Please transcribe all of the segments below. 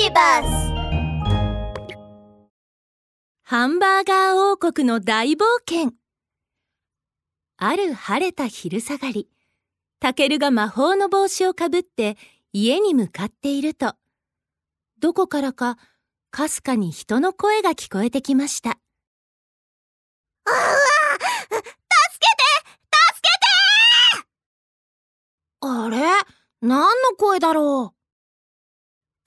ビバスハンバーガー王国の大冒険。ある晴れた昼下がり、タケルが魔法の帽子をかぶって家に向かっていると、どこからかかすかに人の声が聞こえてきました。うわ助けて助けてあれ？何の声だろう？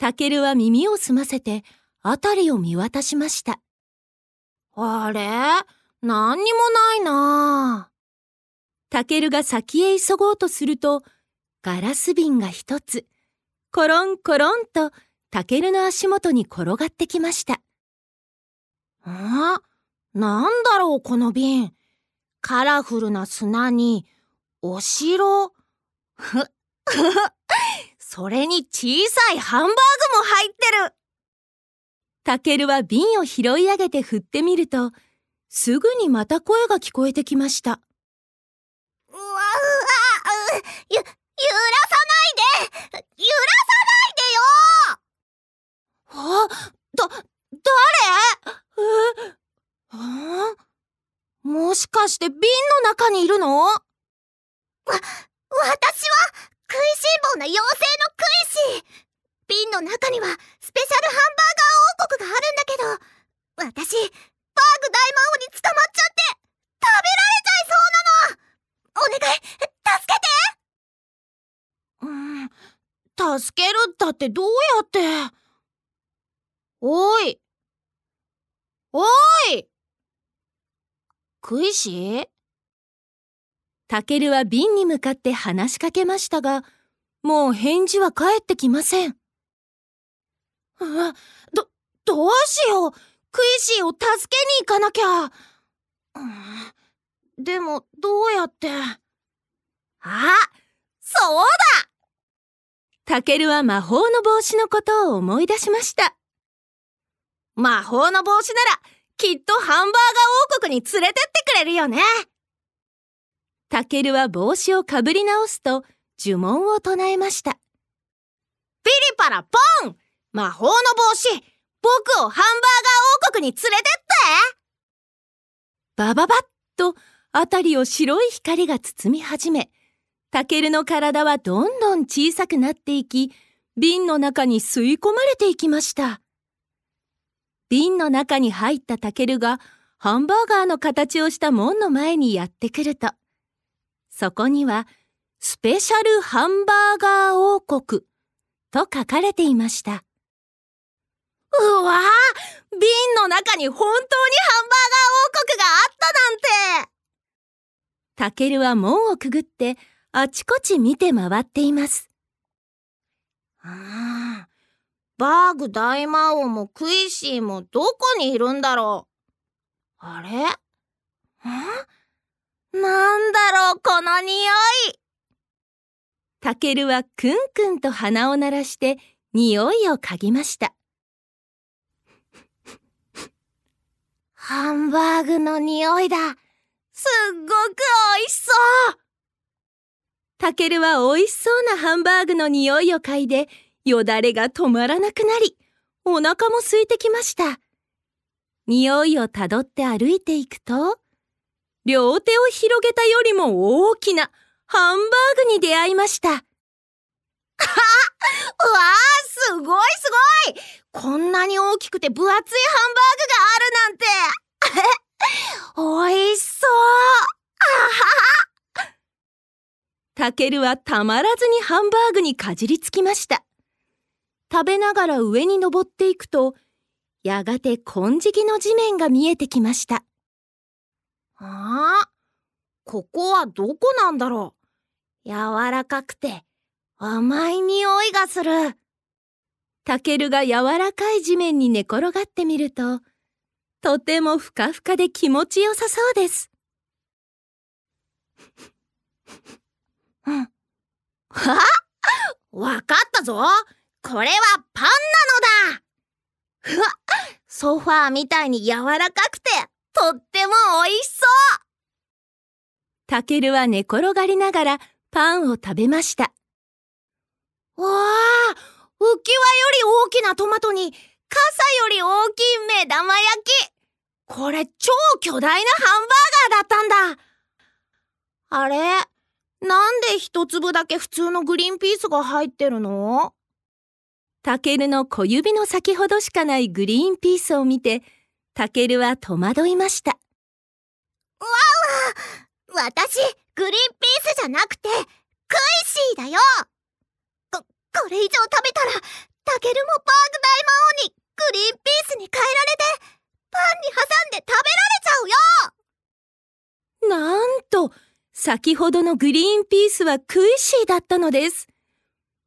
タケルは耳を澄ませて辺りを見渡しました。あれ？何にもないなタケルが先へ急ごうとすると、ガラス瓶が一つ、コロンコロンとタケルの足元に転がってきました。あなんだろうこの瓶。カラフルな砂に、お城？ふ、ふふ。それに小さいハンバーグも入ってる。タケルは瓶を拾い上げて振ってみると、すぐにまた声が聞こえてきました。うわうわうゆ、揺らさないで。揺らさないあ、だ、誰？え？あ？もしかして瓶の中にいるのでよわ、私は食いしん坊な妖精のクイシー瓶の中にはスペシャルハンバーガー王国があるんだけど、私、バーグ大魔王に捕まっちゃって、食べられちゃいそうなの。お願い、助けて。うん、助ける？ったってどうやって？おい。おい。クイシータケルは瓶に向かって話しかけましたが、もう返事は返ってきません。あど、どうしよう。クイシーを助けに行かなきゃ、うん、でも、どうやって？あ、そうだ。タケルは魔法の帽子のことを思い出しました。魔法の帽子なら、きっとハンバーガー王国に連れてってくれるよね。タケルは帽子をかぶり直すと呪文を唱えました。ピリパラポン！魔法の帽子僕をハンバーガー王国に連れてってバババッと辺りを白い光が包み始め、タケルの体はどんどん小さくなっていき、瓶の中に吸い込まれていきました。瓶の中に入ったタケルがハンバーガーの形をした門の前にやってくると、そこにはスペシャルハンバーガー王国と書かれていました。うわぁ瓶の中に本当にハンバーガー王国があったなんて。タケルは門をくぐってあちこち見て回っています。ああ、バーグ大魔王もクイシーもどこにいるんだろう。あれ？ん？なんだろうこの匂い。タケルはクンクンと鼻を鳴らして匂いを嗅ぎました。ハンバーグの匂いだすっごく美味しそうタケルは美味しそうなハンバーグの匂いを嗅いでよだれが止まらなくなり、お腹も空いてきました。匂いをたどって歩いていくと、両手を広げたよりも大きなハンバーグに出会いました。うわあ、すごいすごいこんなに大きくて分厚いハンバーグがあるなんて 美味しそうあははタケルはたまらずにハンバーグにかじりつきました。食べながら上に登っていくと、やがて金色の地面が見えてきました。ああ、ここはどこなんだろう柔らかくて甘い匂いがする。タケルが柔らかい地面に寝転がってみると、とてもふかふかで気持ちよさそうです。うん。はわかったぞこれはパンなのだふわソファーみたいに柔らかくてとっても美味しそうタケルは寝転がりながらパンを食べました。わあ浮き輪より大きなトマトに傘より大きい目玉焼き。これ超巨大なハンバーガーだったんだ。あれ？なんで一粒だけ普通のグリーンピースが入ってるの？タケルの小指の先ほどしかないグリーンピースを見て、タケルは戸惑いました。わわ私、グリーンピースじゃなくて、クイシーだよこ、これ以上食べたら、タケルもバーグ大魔王にグリーンピースに変えられて、パンに挟んで食べられちゃうよなんと、先ほどのグリーンピースはクイシーだったのです。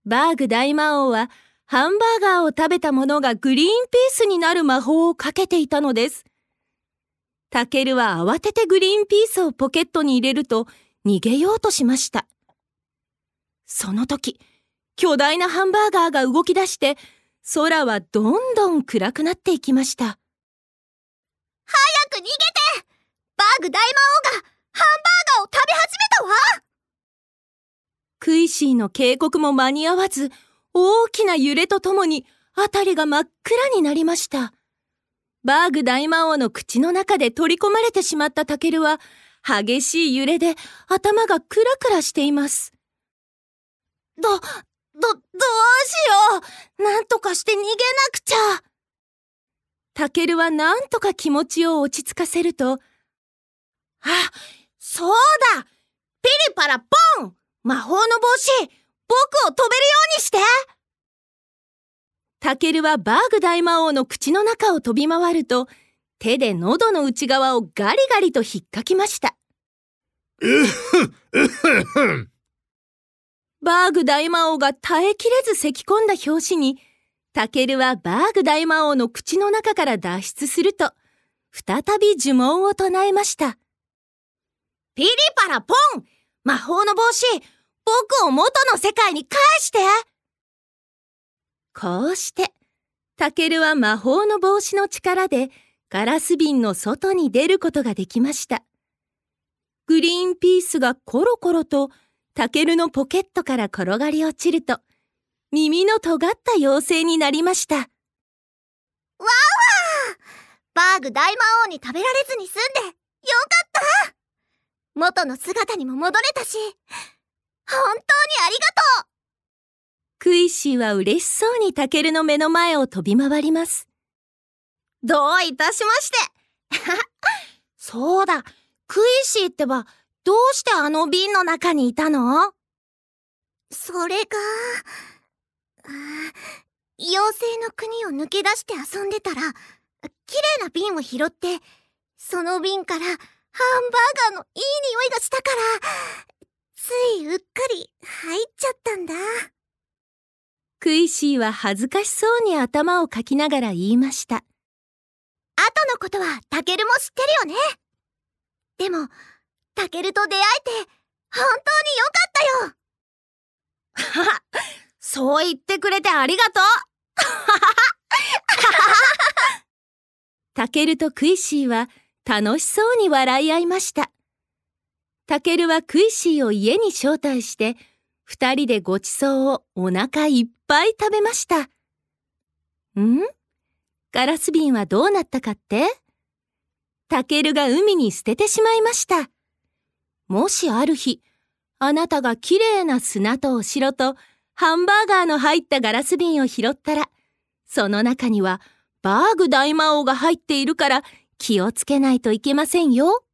バーグ大魔王はハンバーガーを食べたものがグリーンピースになる魔法をかけていたのです。タケルは慌ててグリーンピースをポケットに入れると逃げようとしました。その時、巨大なハンバーガーが動き出して空はどんどん暗くなっていきました。早く逃げてバーグ大魔王がハンバーガーを食べ始めたわクイシーの警告も間に合わず、大きな揺れとともに辺りが真っ暗になりました。バーグ大魔王の口の中で取り込まれてしまったタケルは、激しい揺れで頭がクラクラしています。ど、ど、どうしようなんとかして逃げなくちゃタケルはなんとか気持ちを落ち着かせると、あ、そうだ！ピリパラポン！魔法の帽子僕を飛べるようにして！タケルはバーグ大魔王の口の中を飛び回ると、手で喉の内側をガリガリと引っかきました。バーグ大魔王が耐えきれず咳き込んだ拍子に、タケルはバーグ大魔王の口の中から脱出すると、再び呪文を唱えました。ピリパラポン魔法の帽子僕を元の世界に返してこうして、タケルは魔法の帽子の力でガラス瓶の外に出ることができました。グリーンピースがコロコロとタケルのポケットから転がり落ちると、耳の尖った妖精になりました。わーわー。バーグ大魔王に食べられずに済んで、よかった。元の姿にも戻れたし、本当にありがとう。クイシーは嬉しそうにタケルの目の前を飛び回ります。どういたしまして。そうだ、クイシーってば、どうしてあの瓶の中にいたの？それが、妖精の国を抜け出して遊んでたら、綺麗な瓶を拾って、その瓶からハンバーガーのいい匂いがしたから、ついうっかり入っちゃったんだ。クイシーは恥ずかしそうに頭をかきながら言いました。後のことはタケルも知ってるよね。でも、タケルと出会えて、本当によかったよ。はは、そう言ってくれてありがとう。タケルとクイシーは楽しそうに笑い合いました。タケルはクイシーを家に招待して、二人でごちそうをお腹いっぱい食べました。ん？ガラス瓶はどうなったかって？タケルが海に捨ててしまいました。もしある日、あなたがきれいな砂とお城とハンバーガーの入ったガラス瓶を拾ったら、その中にはバーグ大魔王が入っているから気をつけないといけませんよ。